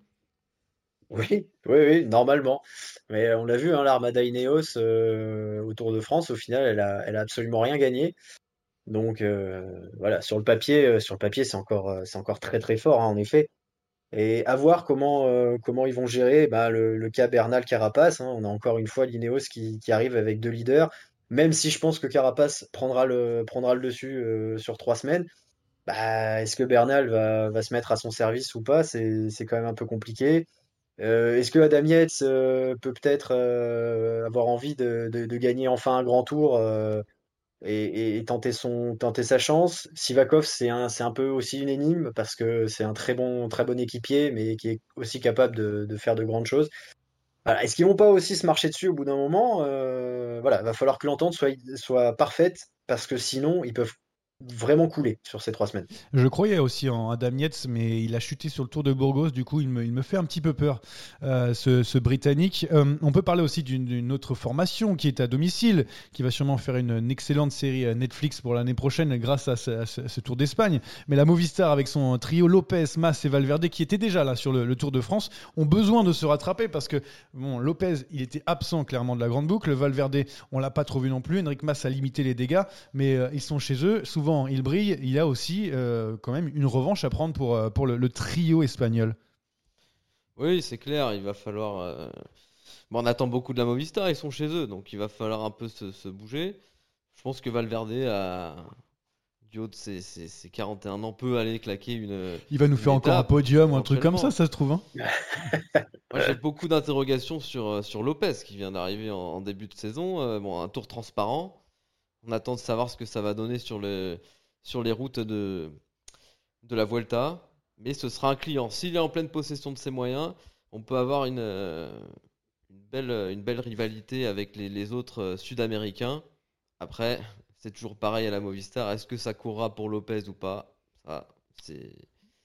Oui, oui, oui, normalement. Mais on l'a vu, hein, l'Armada Ineos euh, au Tour de France, au final, elle a, absolument rien gagné. Donc euh, voilà, sur le papier, euh, sur le papier, c'est encore, très très fort, hein, en effet. Et à voir comment, ils vont gérer bah, le, cas Bernal Carapace. Hein. on a encore une fois l'Ineos qui, arrive avec deux leaders. Même si je pense que Carapace prendra le dessus sur trois semaines, bah, est-ce que Bernal va, se mettre à son service ou pas C'est quand même un peu compliqué. Euh, est-ce que Adam Yates euh, peut peut-être euh, avoir envie de, gagner enfin un grand tour et, tenter, son, tenter sa chance? Sivakov, c'est un, un peu aussi une énigme parce que c'est un très bon, très bon équipier, mais qui est aussi capable de, faire de grandes choses. Est-ce qu'ils vont pas aussi se marcher dessus au bout d'un moment? Voilà, va falloir que l'entente soit, soit parfaite parce que sinon ils peuvent vraiment coulé sur ces trois semaines. Je croyais aussi en Adam Yates, mais il a chuté sur le Tour de Burgos. Du coup, il me, fait un petit peu peur, euh, ce, Britannique. Euh, on peut parler aussi d'une autre formation qui est à domicile, qui va sûrement faire une, excellente série Netflix pour l'année prochaine grâce à ce, Tour d'Espagne. Mais la Movistar, avec son trio Lopez, Mas et Valverde, qui était déjà là sur le, le, Tour de France, ont besoin de se rattraper parce que bon, Lopez, il était absent clairement de la grande boucle. Valverde, on l'a pas trop vu non plus. Enric Mas a limité les dégâts, mais euh, ils sont chez eux. Souvent, il brille, il a aussi euh, quand même une revanche à prendre pour, euh, pour le, le trio espagnol. Oui, c'est clair, il va falloir. Euh... Bon, on attend beaucoup de la Movistar, ils sont chez eux, donc il va falloir un peu se, se bouger. Je pense que Valverde, a... du haut de ses, ses, ses, 41 ans, peut aller claquer une. Il va nous faire encore un podium ou un truc comme ça, ça se trouve. Hein Moi, j'ai beaucoup d'interrogations sur, sur Lopez qui vient d'arriver en, en, début de saison. Euh, bon, un tour transparent. On attend de savoir ce que ça va donner sur, le, sur les routes de, de la Vuelta. Mais ce sera un client. S'il est en pleine possession de ses moyens, on peut avoir une, une, belle, une belle rivalité avec les, les autres Sud-Américains. Après, c'est toujours pareil à la Movistar. Est-ce que ça courra pour Lopez ou pas? Ça, c'est.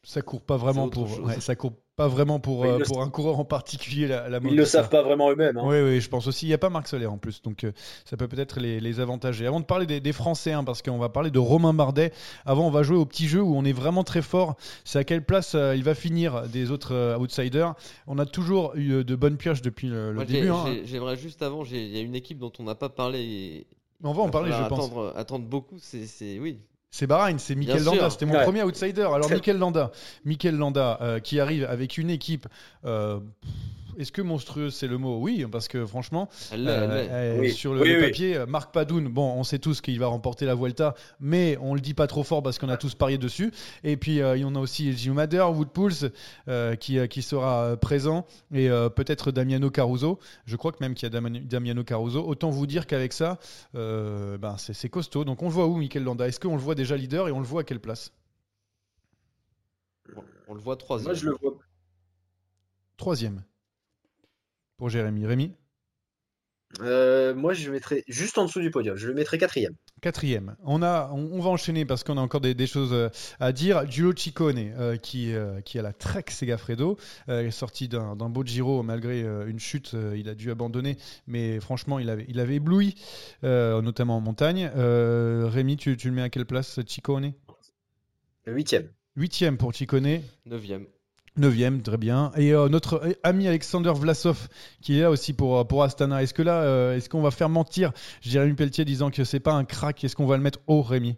Ça court pas vraiment pour. Ouais, ça court pas vraiment pour, euh, pour un coureur en particulier la, la Ils ne le savent pas vraiment eux-mêmes. Hein. Oui, oui, je pense aussi. Il n'y a pas Marc Soler en plus, donc euh, ça peut peut-être les, les, avantager. Avant de parler des, des Français, hein, parce qu'on va parler de Romain Bardet, avant on va jouer au petit jeu où on est vraiment très fort. C'est à quelle place euh, il va finir des autres euh, outsiders? On a toujours eu de bonnes pioches depuis le, le Moi, début. Hein. J'aimerais juste avant, il y a une équipe dont on n'a pas parlé. Et... On va en parler, je attendre, pense. Attendre beaucoup, c'est oui. C'est Bahreïn, c'est Mikel Landa, c'était mon ouais. premier outsider. Alors Mikel Landa, Mikel Landa euh, qui arrive avec une équipe. Euh, est-ce que monstrueuse c'est le mot? Oui, parce que franchement, elle elle euh, oui. sur le, oui, le oui. papier, Marc Padoun, bon, on sait tous qu'il va remporter la Vuelta, mais on le dit pas trop fort parce qu'on a tous parié dessus. Et puis euh, il y en a aussi Gilles Madder, Wood Pools, euh, qui, qui sera présent, et euh, peut-être Damiano Caruso. Je crois que même qu'il y a Damiano Caruso. Autant vous dire qu'avec ça, euh, ben, c'est costaud. Donc on le voit où, Mikel Landa? Est-ce qu'on le voit déjà leader et on le voit à quelle place? On le voit troisième. Moi, je le vois. Troisième pour Jérémy. Rémi euh, Moi, je mettrais juste en dessous du podium. Je le mettrais quatrième. Quatrième. On, a, on, on va enchaîner parce qu'on a encore des, des, choses euh, à dire. Giulio Ciccone, euh, qui, euh, qui a la Trek Segafredo, est sorti d'un beau Giro malgré euh, une chute. il a dû abandonner, mais franchement, il avait, il avait ébloui, euh, notamment en montagne. Rémi, tu, tu, le mets à quelle place, Ciccone? Huitième. Huitième pour Ciccone. Neuvième. Neuvième, très bien. Et euh, notre ami Alexander Vlasov, qui est là aussi pour, pour Astana. Est-ce que là, euh, est-ce qu'on va faire mentir Jérémy Pelletier disant que c'est pas un crack Est-ce qu'on va le mettre haut, Rémi?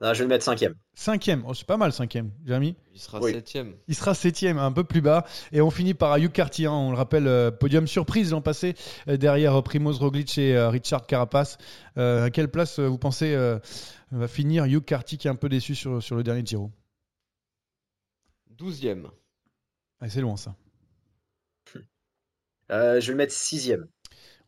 Non, je vais le mettre cinquième. Cinquième, oh, c'est pas mal cinquième, Jérémy? Il sera oui. septième. Il sera septième, un peu plus bas. Et on finit par Hugh Carty, hein, on le rappelle, euh, podium surprise l'an passé, euh, derrière Primoz Roglic et euh, Richard Carapace. à quelle place vous pensez va finir Hugh Carty qui est un peu déçu sur, sur le dernier Giro? 12e. Ah, c'est loin ça. Euh, je vais le mettre sixième.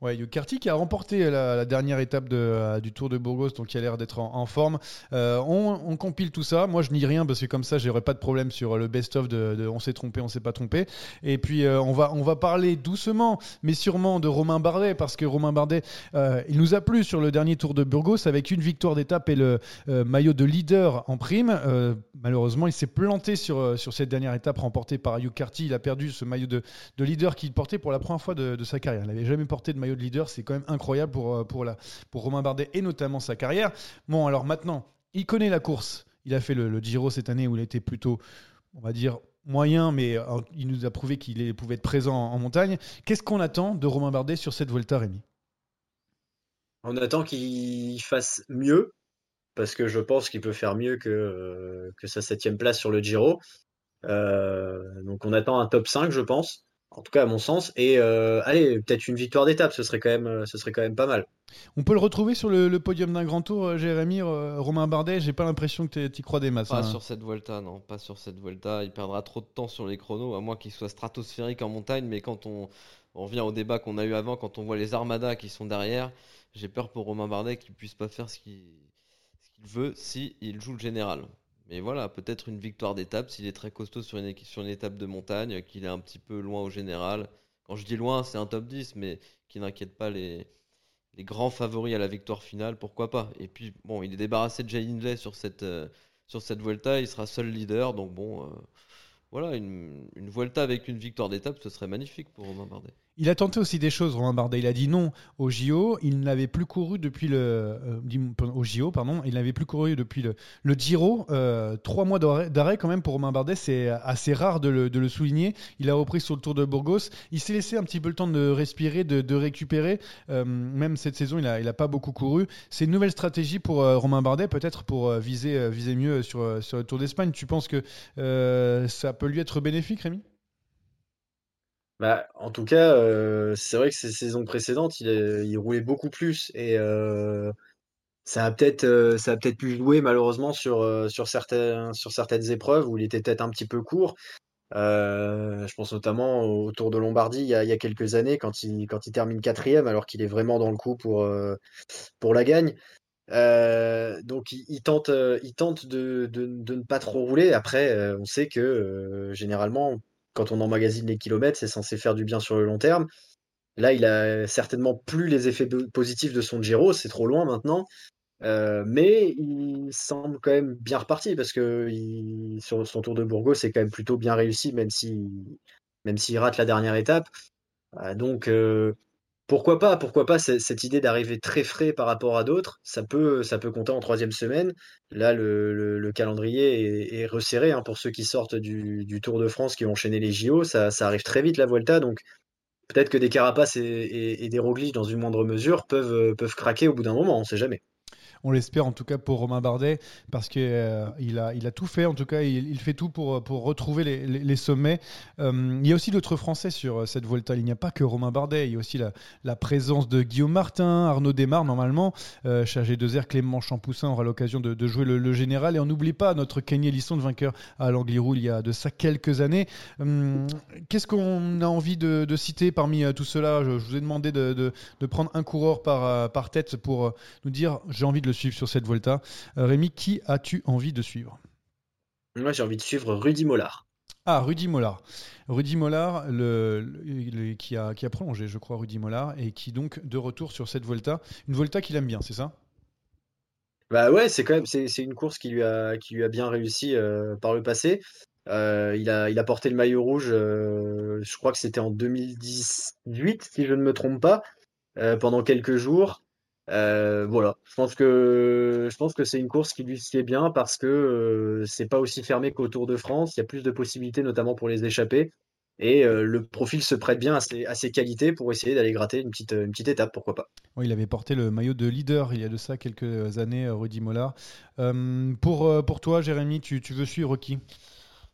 Ouais, Carty qui a remporté la, dernière étape euh, du Tour de Burgos, donc il a l'air d'être en, forme. Euh, on, compile tout ça. Moi, je n'y rien parce que comme ça, j'aurais pas de problème sur le best-of de, on s'est trompé, on s'est pas trompé. Et puis euh, on va on va parler doucement, mais sûrement de Romain Bardet parce que Romain Bardet, euh, il nous a plu sur le dernier Tour de Burgos avec une victoire d'étape et le euh, maillot de leader en prime. malheureusement, il s'est planté sur sur cette dernière étape remportée par Hugh Carty. Il a perdu ce maillot de, de leader qu'il portait pour la première fois de, de sa carrière. Il n'avait jamais porté de maillot de leader, c'est quand même incroyable pour, pour, la, pour Romain Bardet et notamment sa carrière. Bon, alors maintenant, il connaît la course. Il a fait le, Giro cette année où il était plutôt, on va dire, moyen, mais euh, il nous a prouvé qu'il pouvait être présent en, montagne. Qu'est-ce qu'on attend de Romain Bardet sur cette Volta, Rémi? On attend qu'il fasse mieux, parce que je pense qu'il peut faire mieux que, euh, que sa septième place sur le Giro. Euh, donc on attend un top 5, je pense en tout cas à mon sens. Et euh, allez, peut-être une victoire d'étape, ce serait quand même, ce serait quand même pas mal. On peut le retrouver sur le, le podium d'un grand tour, euh, Jérémy, euh, Romain Bardet. J'ai pas l'impression que tu y crois des masses. Pas hein. sur cette Volta, non, pas sur cette Volta. Il perdra trop de temps sur les chronos, à moins qu'il soit stratosphérique en montagne. Mais quand on, on revient au débat qu'on a eu avant, quand on voit les armadas qui sont derrière, j'ai peur pour Romain Bardet qu'il puisse pas faire ce qu'il qu veut si il joue le général. Mais voilà, peut-être une victoire d'étape s'il est très costaud sur une, étape de montagne, qu'il est un petit peu loin au général. Quand je dis loin, c'est un top 10, mais qui n'inquiète pas les, les grands favoris à la victoire finale, pourquoi pas. Et puis, bon, il est débarrassé de Jay Hindley sur cette, euh, sur cette Vuelta, il sera seul leader, donc bon, euh, voilà, une, une Vuelta avec une victoire d'étape, ce serait magnifique pour Romain Bardet. Il a tenté aussi des choses, Romain Bardet. Il a dit non au JO. Il n'avait plus couru depuis le euh, JO, pardon. Il n'avait plus couru depuis le, Giro. Euh, trois mois d'arrêt quand même pour Romain Bardet, c'est assez rare de le, de le souligner. Il a repris sur le Tour de Burgos. Il s'est laissé un petit peu le temps de respirer, de, récupérer. Euh, même cette saison, il a, il a pas beaucoup couru. C'est une nouvelle stratégie pour euh, Romain Bardet, peut-être pour viser, viser mieux sur, sur le Tour d'Espagne. Tu penses que ça peut lui être bénéfique, Rémi? Bah, en tout cas, euh, c'est vrai que ces saisons précédentes, il, roulait beaucoup plus et euh, ça a peut-être euh, peut-être pu jouer malheureusement sur, sur, certains, sur certaines épreuves où il était peut-être un petit peu court. Je pense notamment au Tour de Lombardie il y a, quelques années quand il, quand il termine quatrième alors qu'il est vraiment dans le coup pour, pour la gagne. Donc il, tente, il tente de, de, ne pas trop rouler. Après, on sait que généralement, quand on emmagasine les kilomètres, c'est censé faire du bien sur le long terme. Là, il a certainement plus les effets positifs de son Giro, c'est trop loin maintenant. Euh, mais il semble quand même bien reparti parce que sur son Tour de Burgos, c'est quand même plutôt bien réussi, même si, même s'il rate la dernière étape. Euh, donc, euh, pourquoi pas, pourquoi pas cette idée d'arriver très frais par rapport à d'autres, ça peut, ça peut compter en troisième semaine. Là, le, le- le calendrier est, resserré hein, pour ceux qui sortent du, Tour de France, qui ont enchaîné les JO. Ça, arrive très vite la Vuelta, donc peut-être que des Carapaces et, des Roglic, dans une moindre mesure, peuvent, peuvent craquer au bout d'un moment, on sait jamais. On l'espère en tout cas pour Romain Bardet parce qu'il a, il a tout fait. En tout cas, il, il fait tout pour, pour retrouver les, sommets. Euh, il y a aussi d'autres Français sur euh, cette Volta. Il n'y a pas que Romain Bardet. Il y a aussi la, présence de Guillaume Martin, Arnaud Desmar normalement. Euh, chargé de Zer, Clément Champoussin aura l'occasion de, jouer le, général. Et on n'oublie pas notre Kenny Lisson, vainqueur à l'Angliru il y a de ça quelques années. Hum, Qu'est-ce qu'on a envie de, citer parmi euh, tout cela? Je, je vous ai demandé de, de- prendre un coureur par, euh, par tête pour euh, nous dire j'ai envie de le suivre sur cette Volta. Euh, Rémi, qui as-tu envie de suivre? Moi, j'ai envie de suivre Rudy Mollard. Ah, Rudy Mollard. Rudy Mollard, le, qui, a, qui a prolongé, je crois, Rudy Mollard, et qui donc de retour sur cette Volta. Une Volta qu'il aime bien, c'est ça? Bah ouais, c'est quand même c'est c'est une course qui lui a qui lui a bien réussi euh, par le passé. Euh, il a il a porté le maillot rouge. euh, je crois que c'était en 2018 si je ne me trompe pas, pendant quelques jours. Euh, voilà, je pense que je pense que c'est une course qui lui sied bien parce que euh, c'est pas aussi fermé qu'au Tour de France. Il y a plus de possibilités, notamment pour les échappés. Et euh, le profil se prête bien à ses, à ses qualités pour essayer d'aller gratter une petite, une petite étape, pourquoi pas. Oui, il avait porté le maillot de leader il y a de ça quelques années, Rudy Mollard. Euh, pour, pour toi, Jérémy, tu, tu veux suivre qui?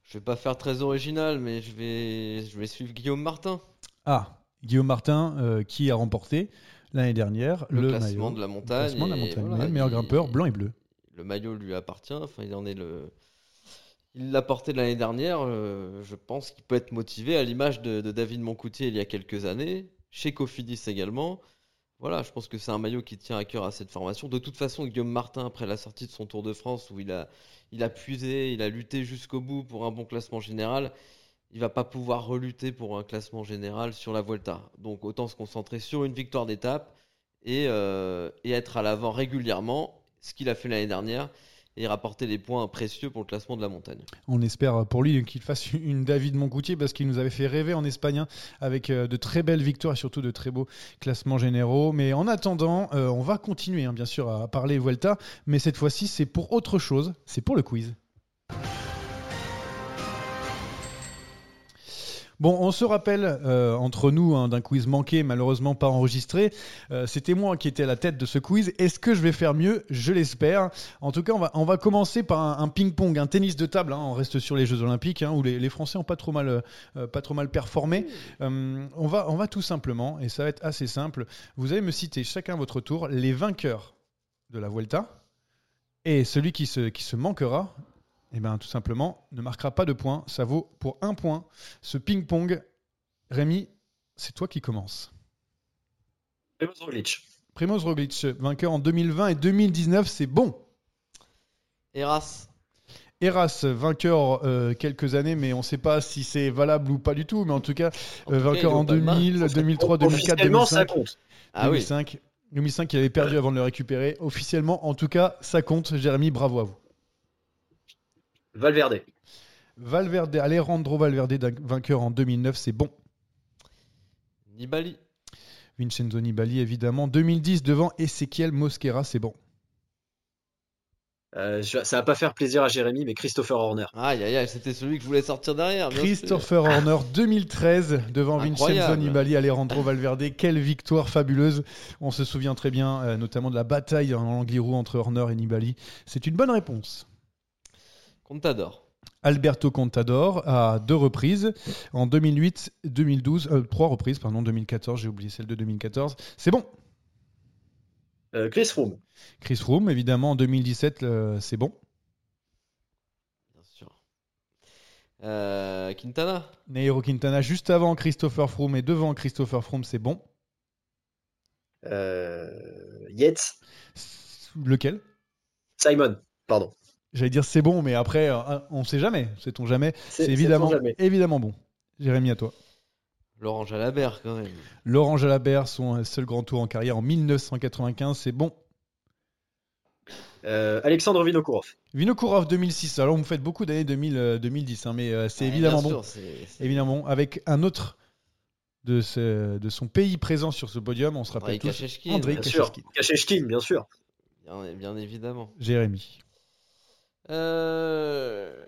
Je vais pas faire très original, mais je vais, je vais suivre Guillaume Martin. Ah, Guillaume Martin, euh, qui a remporté l'année dernière Le, le, classement maillot. de la Le montagne. classement de la et montagne, voilà, le meilleur il- grimpeur, blanc et bleu. Le maillot lui appartient. Enfin, il en est le. Il l'a porté l'année dernière. euh, je pense qu'il peut être motivé à l'image de, de David Moncoutier il y a quelques années, chez Cofidis également. Voilà, je pense que c'est un maillot qui tient à cœur à cette formation. De toute façon, Guillaume Martin, après la sortie de son Tour de France, où il a, il a puisé, il a lutté jusqu'au bout pour un bon classement général, il va pas pouvoir relutter pour un classement général sur la Vuelta. Donc autant se concentrer sur une victoire d'étape et, euh, et être à l'avant régulièrement, ce qu'il a fait l'année dernière, et rapporter des points précieux pour le classement de la montagne. On espère pour lui qu'il fasse une David Moncoutier parce qu'il nous avait fait rêver en Espagne hein, avec euh, de très belles victoires et surtout de très beaux classements généraux. Mais en attendant, euh, on va continuer hein, bien sûr à parler Vuelta, mais cette fois-ci c'est pour autre chose, c'est pour le quiz. Bon, on se rappelle euh, entre nous hein, d'un quiz manqué, malheureusement pas enregistré. Euh, C'était moi qui étais à la tête de ce quiz. Est-ce que je vais faire mieux? Je l'espère. En tout cas, on va, on va commencer par un, ping-pong, un tennis de table. hein. On reste sur les Jeux Olympiques hein, où les, Français ont pas trop mal, euh, pas trop mal performé. On va, on va tout simplement, et ça va être assez simple. Vous allez me citer chacun à votre tour les vainqueurs de la Vuelta et celui qui se, qui se manquera eh bien, tout simplement, ne marquera pas de points. Ça vaut pour un point. Ce ping-pong, Rémi, c'est toi qui commence. Primoz Roglic. Primoz Roglic, vainqueur en 2020 et 2019, c'est bon. Eras, Eras, vainqueur euh, quelques années, mais on ne sait pas si c'est valable ou pas du tout. Mais en tout cas, En euh, tout vainqueur en palmarès. 2000, 2003, 2004, Officiellement, ça 2005. compte. ah oui, 2005. 2005, il avait perdu avant de le récupérer. Officiellement, en tout cas, ça compte. Jérémy, bravo à vous. Valverde. Valverde, Alejandro Valverde, vainqueur en 2009, c'est bon. Nibali. Vincenzo Nibali, évidemment. 2010, devant Ezequiel Mosquera, c'est bon. Euh, je- ça va pas faire plaisir à Jérémy, mais Christopher Horner. Aïe aïe aïe, c'était celui que je voulais sortir derrière. Christopher Horner, 2013, devant Vincenzo. Nibali, Alejandro Valverde. Quelle victoire fabuleuse. On se souvient très bien, euh, notamment de la bataille en Angliru entre Horner et Nibali. C'est une bonne réponse. Contador. Alberto Contador à deux reprises, en 2008, 2012, euh, trois reprises, pardon, 2014, j'ai oublié celle de 2014. C'est bon. Euh, Chris Froome. Chris Froome, évidemment, en 2017, euh, c'est bon. Bien sûr. Euh, Quintana. Nairo Quintana, juste avant Christopher Froome et devant Christopher Froome, c'est bon. Euh, Yates. Lequel? Simon. Pardon. J'allais dire c'est bon, mais après, euh, on sait jamais. Sait-on jamais C'est évidemment, sait-on jamais. évidemment bon. Jérémy, à toi. Laurent Jalabert quand même. Laurent Jalabert, son seul grand tour en carrière en 1995, c'est bon. Euh, Alexandre Vinokourov. Vinokourov 2006, alors vous me faites beaucoup d'années 2000, euh, 2010, hein, mais euh, c'est Ouais, évidemment bien bon. Évidemment, avec un autre de, ce- de son pays présent sur ce podium, on se rappelle Andrei tous. Kachechkin. Andrei Bien sûr. Kachechkin. Kachechkin, bien sûr. Bien, bien évidemment. Jérémy. Euh,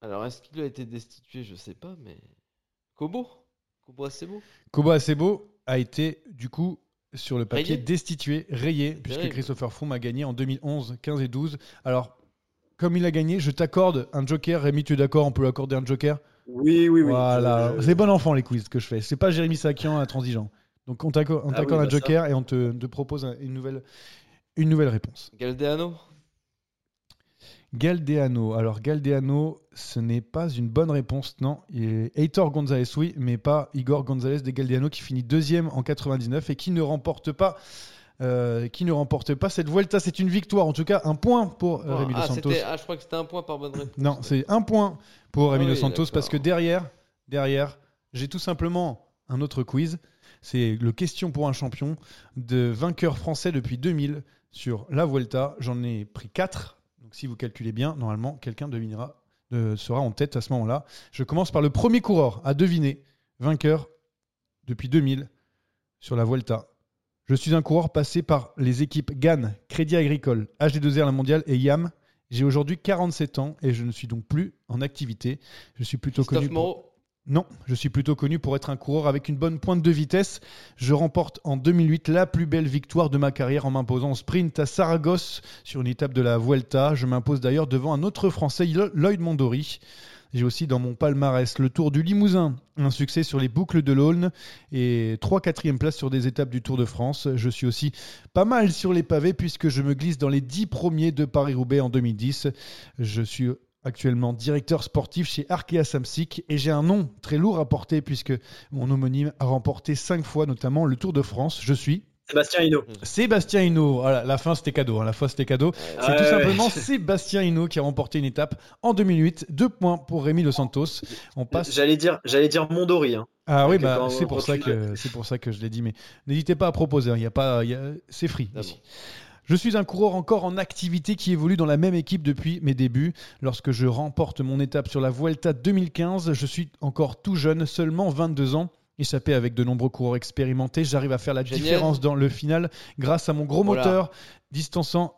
Alors, est-ce qu'il a été destitué? Je sais pas, mais. Kobo Kobo Acebo Kobo Acebo a été, du coup, sur le papier Rayé destitué, rayé, puisque. Christopher Froome a gagné en 2011, 15 et 12. Alors, comme il a gagné, je t'accorde un joker. Rémi, tu es d'accord? On peut accorder un joker? Oui, oui, oui. Voilà. Euh, C'est bon enfant, les quiz que je fais. C'est pas Jérémy Sakian intransigeant. Donc, on t'accorde Ah t'accorde oui, un bah ça. joker et on te, te propose un- une nouvelle, une nouvelle réponse. Galdeano Galdeano. Alors, Galdeano, ce n'est pas une bonne réponse, non. Et Heitor Gonzalez, oui, mais pas Igor Gonzalez de Galdeano qui finit deuxième en 99 et qui ne remporte pas. euh, qui ne remporte pas cette Vuelta, c'est une victoire, en tout cas un point pour euh, Rémi Dos ah, Santos. ah, je crois que c'était un point par bonne réponse. Non, c'est un point pour Ah Rémi Dos oui, Santos parce que derrière, derrière, j'ai tout simplement un autre quiz. C'est le question pour un champion de vainqueur français depuis 2000 sur la Vuelta. J'en ai pris 4. Donc si vous calculez bien, normalement, quelqu'un devinera, euh, sera en tête à ce moment-là. Je commence par le premier coureur à deviner, vainqueur depuis 2000 sur la Vuelta. Je suis un coureur passé par les équipes GAN, Crédit Agricole, HD2R La Mondiale et YAM. J'ai aujourd'hui 47 ans et je ne suis donc plus en activité. Je suis plutôt Christophe connu. pour- Non, je suis plutôt connu pour être un coureur avec une bonne pointe de vitesse. Je remporte en 2008 la plus belle victoire de ma carrière en m'imposant au sprint à Saragosse sur une étape de la Vuelta. Je m'impose d'ailleurs devant un autre Français, Lo- Lloyd Mondori. J'ai aussi dans mon palmarès le Tour du Limousin, un succès sur les boucles de l'Aulne et 3 4 places sur des étapes du Tour de France. Je suis aussi pas mal sur les pavés puisque je me glisse dans les 10 premiers de Paris-Roubaix en 2010. Je suis actuellement directeur sportif chez Arkea Samsic et j'ai un nom très lourd à porter puisque mon homonyme a remporté 5 fois notamment le Tour de France. Je suis Sébastien Hinault. Sébastien Hinault. Voilà, la fin c'était cadeau, hein, la fin c'était cadeau. C'est tout ouais. simplement Sébastien Hinault qui a remporté une étape en 2008. Deux points pour Rémi Dos Santos. On passe. J'allais dire, j'allais dire Mondori. Hein. Ah oui, bah, c'est pour ça que c'est pour ça que je l'ai dit. Mais n'hésitez pas à proposer. hein, Il y a pas, c'est free. Ah ici. bon. Je suis un coureur encore en activité qui évolue dans la même équipe depuis mes débuts. Lorsque je remporte mon étape sur la Vuelta 2015, je suis encore tout jeune, seulement 22 ans. Échappé avec de nombreux coureurs expérimentés, j'arrive à faire la Génial. différence dans le final grâce à mon gros Voilà. moteur distançant.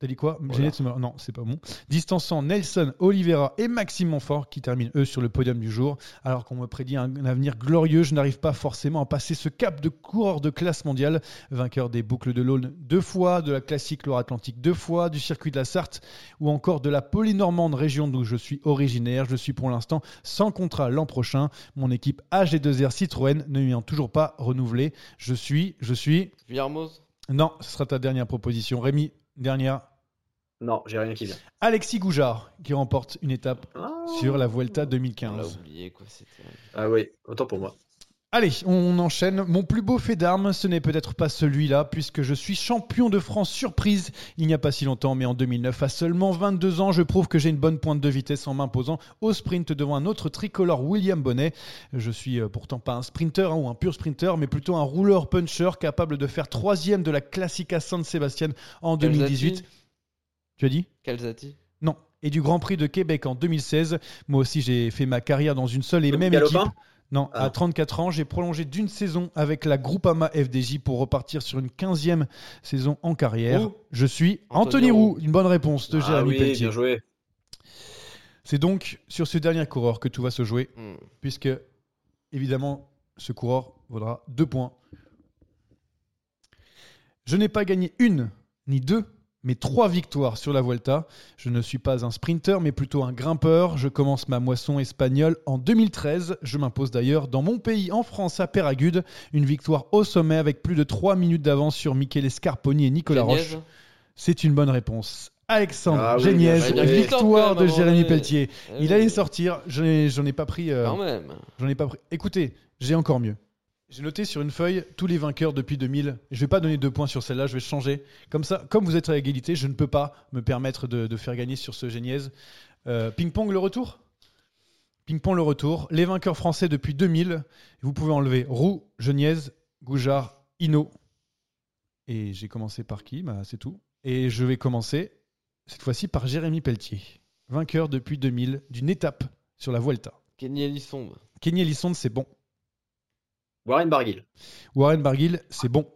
T'as dit quoi? Voilà. Non, c'est pas bon. Distançant Nelson, Oliveira et Maxime Montfort qui terminent eux sur le podium du jour. Alors qu'on me prédit un, un avenir glorieux, je n'arrive pas forcément à passer ce cap de coureur de classe mondiale. Vainqueur des boucles de l'Aulne deux fois, de la classique Loire-Atlantique deux fois, du circuit de la Sarthe ou encore de la Polynormande région d'où je suis originaire. Je suis pour l'instant sans contrat l'an prochain. Mon équipe AG2R Citroën ne m'ayant toujours pas renouvelé. Je suis, je suis. Villarmoz Non, ce sera ta dernière proposition. Rémi, dernière. Non, j'ai rien qui vient. Alexis Goujard qui remporte une étape Ah, sur la Vuelta On l'a 2015. oublié, quoi. C'était. Ah oui, autant pour moi. Allez, on enchaîne. Mon plus beau fait d'armes, ce n'est peut-être pas celui-là, puisque je suis champion de France surprise il n'y a pas si longtemps, mais en 2009. À seulement 22 ans, je prouve que j'ai une bonne pointe de vitesse en m'imposant au sprint devant un autre tricolore, William Bonnet. Je suis euh, pourtant pas un sprinter hein, ou un pur sprinter, mais plutôt un rouleur puncher capable de faire troisième de la Classica San Sebastian en 2018. Tu as dit? Calzati Non. Et du Grand Prix de Québec en 2016. Moi aussi, j'ai fait ma carrière dans une seule et même galopin équipe. Non, Ah. à 34 ans, j'ai prolongé d'une saison avec la Groupama FDJ pour repartir sur une 15e saison en carrière. Roux. Je suis Anthony, Anthony Roux. Roux. Une bonne réponse de Ah Jérémy oui, Pelletier. bien joué. C'est donc sur ce dernier coureur que tout va se jouer, Hmm. puisque évidemment, ce coureur vaudra deux points. Je n'ai pas gagné une ni deux, mais trois victoires sur la Vuelta. Je ne suis pas un sprinter, mais plutôt un grimpeur. Je commence ma moisson espagnole en 2013. Je m'impose d'ailleurs dans mon pays, en France, à Péragude, une victoire au sommet avec plus de trois minutes d'avance sur Michele Scarponi et Nicolas. Roche. C'est une bonne réponse. Alexandre Ah oui, Géniez, victoire de Jérémy. Pelletier. Eh Il oui. allait sortir, j'en ai, pas pris. euh, Quand même. J'en ai pas pris. Écoutez, j'ai encore mieux. J'ai noté sur une feuille tous les vainqueurs depuis 2000. Je vais pas donner deux points sur celle-là, je vais changer. Comme ça, comme vous êtes à égalité, je ne peux pas me permettre de, de faire gagner sur ce Géniez. Euh, Ping-pong le retour? Ping-pong le retour. Les vainqueurs français depuis 2000. Vous pouvez enlever Roux, Geniez, Goujard, Hino. Et j'ai commencé par qui? Bah, C'est tout. Et je vais commencer cette fois-ci par Jérémy Pelletier. Vainqueur depuis 2000 d'une étape sur la Vuelta. Kenny Elissonde. Kenny Elissonde, c'est bon. Warren Barguil. Warren Barguil, c'est bon.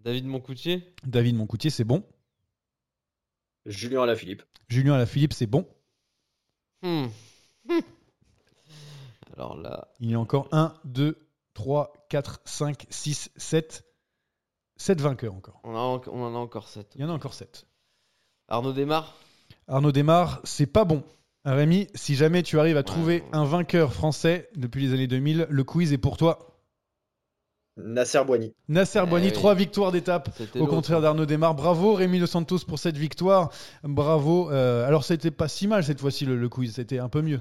David Moncoutier. David Moncoutier, c'est bon. Julien Alaphilippe. Julien Alaphilippe, c'est bon. Hmm. Alors là, Il y a encore 1, 2, 3, 4, 5, 6, 7. 7 vainqueurs encore. on, a en- on en a encore 7. Il y en a encore 7. Arnaud démarre. Arnaud Desmar, c'est pas bon. Rémi, si jamais tu arrives à trouver ouais. un vainqueur français depuis les années 2000, le quiz est pour toi. Nasser Boigny. Nasser Eh Boigny, oui. trois victoires d'étape. Au contraire d'Arnaud Desmar. Bravo Rémi Dos Santos pour cette victoire. Bravo. Euh, alors, c'était pas si mal cette fois-ci le, le quiz. C'était un peu mieux.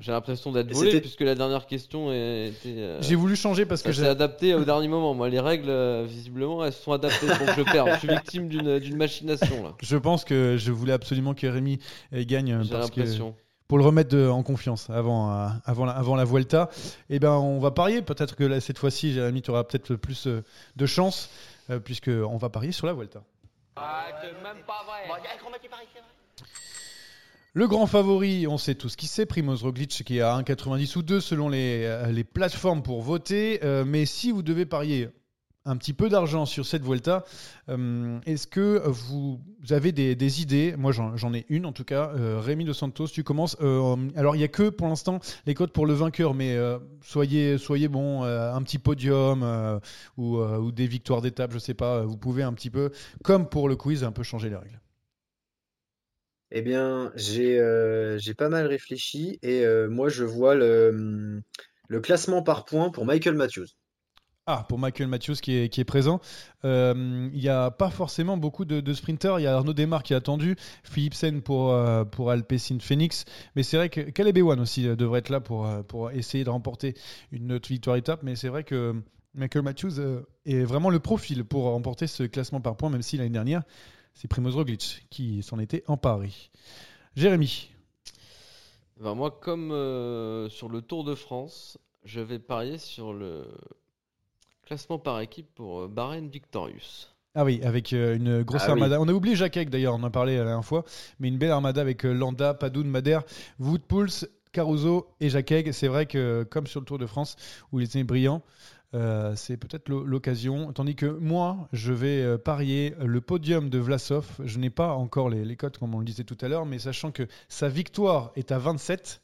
J'ai l'impression d'être volé puisque la dernière question était. euh, J'ai voulu changer parce ça que s'est j'ai. adapté au dernier moment. Moi, les règles, euh, visiblement, elles se sont adaptées pour que je perde. Je suis victime d'une d'une machination là. Je pense que je voulais absolument que Rémi euh, gagne parce que l'impression. pour le remettre de- en confiance avant, euh, avant, la, avant la Vuelta. Et ben, on va parier. Peut-être que là, cette fois-ci, Jérémy, tu auras peut-être plus euh, de chance euh, puisque on va parier sur la Vuelta. Le grand favori, on sait tous qui c'est, Primoz Roglic qui est à 1,90 ou 2 selon les, euh, les plateformes pour voter. Euh, mais si vous devez parier un petit peu d'argent sur cette Vuelta, euh, est-ce que vous avez des, idées? Moi, j'en ai une en tout cas. Rémi De Santos, tu commences. Alors, il n'y a que pour l'instant les codes pour le vainqueur, mais soyez, soyez bon, un petit podium ou, ou des victoires d'étape, je sais pas. Vous pouvez un petit peu, comme pour le quiz, un peu changer les règles. Eh bien, j'ai euh, j'ai pas mal réfléchi et euh, moi je vois le, le classement par points pour Michael Matthews. Ah, pour Michael Matthews qui est, présent. Euh, Il n'y a pas forcément beaucoup de, sprinters. Il y a Arnaud Desmar qui est attendu, Philipsen pour, pour Alpecin Phoenix. Mais c'est vrai que Caleb Ewan aussi devrait être là pour, pour essayer de remporter une autre victoire étape. Mais c'est vrai que Michael Matthews est vraiment le profil pour remporter ce classement par points, même si l'année dernière, c'est Primoz Roglic qui s'en était emparé. Jérémy, Ben, moi, comme euh, sur le Tour de France, je vais parier sur le classement par équipe pour euh, Bahreïn Victorious. Ah oui, avec euh, une grosse Ah oui. armada. On a oublié Jacques d'ailleurs, on en a parlé la dernière fois, mais une belle armada avec Landa, Padoun, Madère, Woodpulse, Caruso et Jacques. C'est vrai que comme sur le Tour de France où il était brillant, euh, c'est peut-être l'o- l'occasion. Tandis que moi, je vais euh, parier le podium de Vlasov. Je n'ai pas encore les, les cotes comme on le disait tout à l'heure, mais sachant que sa victoire est à 27,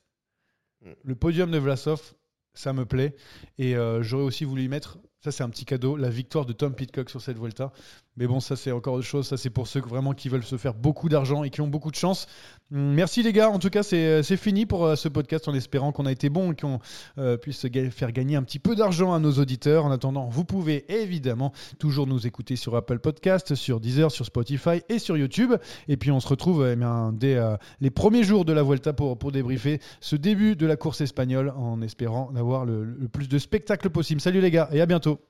Mm. le podium de Vlasov, ça me plaît. Et euh, j'aurais aussi voulu y mettre, ça c'est un petit cadeau, la victoire de Tom Pitcock sur cette Vuelta. Mais bon, ça c'est encore autre chose. Ça c'est pour ceux vraiment qui veulent se faire beaucoup d'argent et qui ont beaucoup de chance. Hum, Merci les gars, en tout cas c'est c'est fini pour euh, ce podcast en espérant qu'on a été bon et qu'on euh, puisse faire gagner un petit peu d'argent à nos auditeurs. En attendant, vous pouvez évidemment toujours nous écouter sur Apple Podcast, sur Deezer, sur Spotify et sur YouTube. Et puis on se retrouve eh dès euh, les premiers jours de la Vuelta pour, pour débriefer ce début de la course espagnole en espérant avoir le, le plus de spectacles possible. Salut les gars et à bientôt.